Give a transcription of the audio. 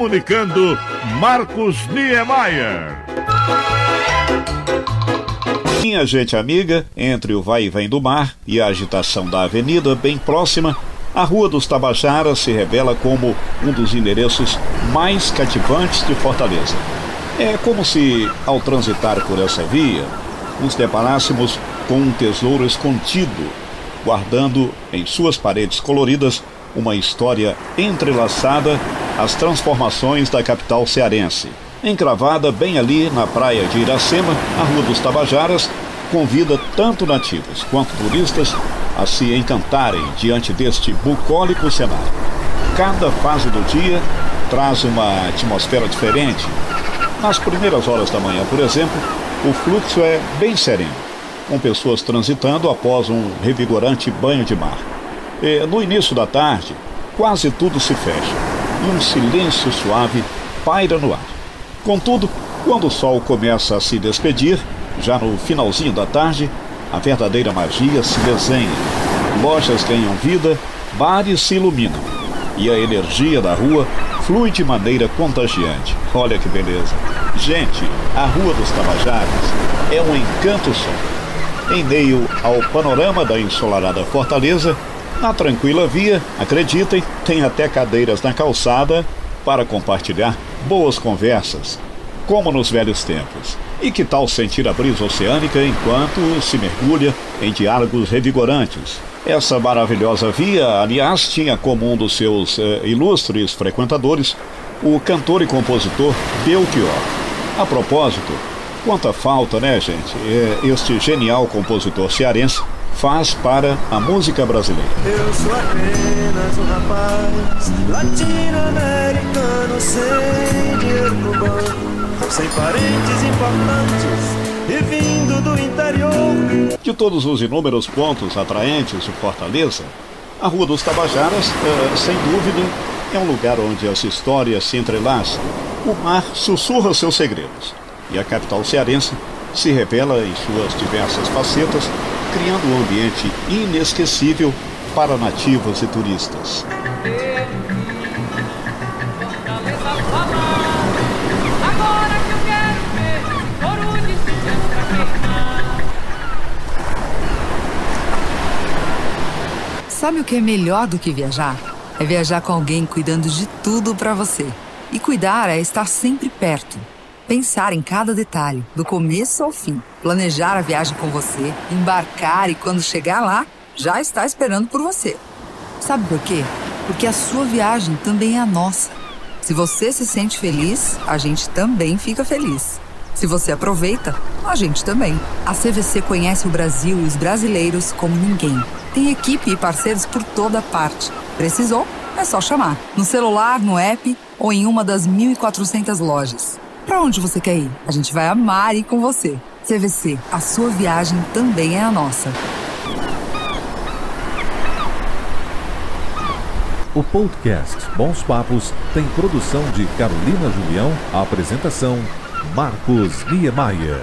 comunicando Marcos Niemeyer. Minha gente amiga, entre o vai e vem do mar e a agitação da avenida bem próxima, a Rua dos Tabajaras se revela como um dos endereços mais cativantes de Fortaleza. É como se, ao transitar por essa via, nos deparássemos com um tesouro escondido, guardando em suas paredes coloridas uma história entrelaçada às transformações da capital cearense. Encravada bem ali na praia de Iracema, a Rua dos Tabajaras convida tanto nativos quanto turistas a se encantarem diante deste bucólico cenário. Cada fase do dia traz uma atmosfera diferente. Nas primeiras horas da manhã, por exemplo, o fluxo é bem sereno, com pessoas transitando após um revigorante banho de mar. E, no início da tarde, quase tudo se fecha e um silêncio suave paira no ar. Contudo, quando o sol começa a se despedir, já no finalzinho da tarde, a verdadeira magia se desenha. Lojas ganham vida, bares se iluminam e a energia da rua flui de maneira contagiante. Olha que beleza! Gente, a Rua dos Tabajaras é um encanto só. Em meio ao panorama da ensolarada Fortaleza, na tranquila via, acreditem, tem até cadeiras na calçada para compartilhar boas conversas, como nos velhos tempos. E que tal sentir a brisa oceânica enquanto se mergulha em diálogos revigorantes? Essa maravilhosa via, aliás, tinha como um dos seus eh, ilustres frequentadores o cantor e compositor Belchior. A propósito, quanta falta, né, gente? É, este genial compositor cearense faz para a música brasileira. Eu sou apenas um rapaz latino-americano sem dinheiro no banco, sem parentes importantes e vindo do interior. De todos os inúmeros pontos atraentes de Fortaleza, a Rua dos Tabajaras, é, sem dúvida, é um lugar onde as histórias se entrelaçam. O mar sussurra seus segredos e a capital cearense se revela em suas diversas facetas criando um ambiente inesquecível para nativos e turistas. Sabe o que é melhor do que viajar? É viajar com alguém cuidando de tudo para você. E cuidar é estar sempre perto Pensar em cada detalhe, do começo ao fim. Planejar a viagem com você, embarcar e quando chegar lá, já está esperando por você. Sabe por quê? Porque a sua viagem também é a nossa. Se você se sente feliz, a gente também fica feliz. Se você aproveita, a gente também. A CVC conhece o Brasil e os brasileiros como ninguém. Tem equipe e parceiros por toda parte. Precisou? É só chamar. No celular, no app ou em uma das 1.400 lojas. Para onde você quer ir? A gente vai amar ir com você. CVC, a sua viagem também é a nossa. O podcast Bons Papos tem produção de Carolina Julião, apresentação Marcos Niemeyer.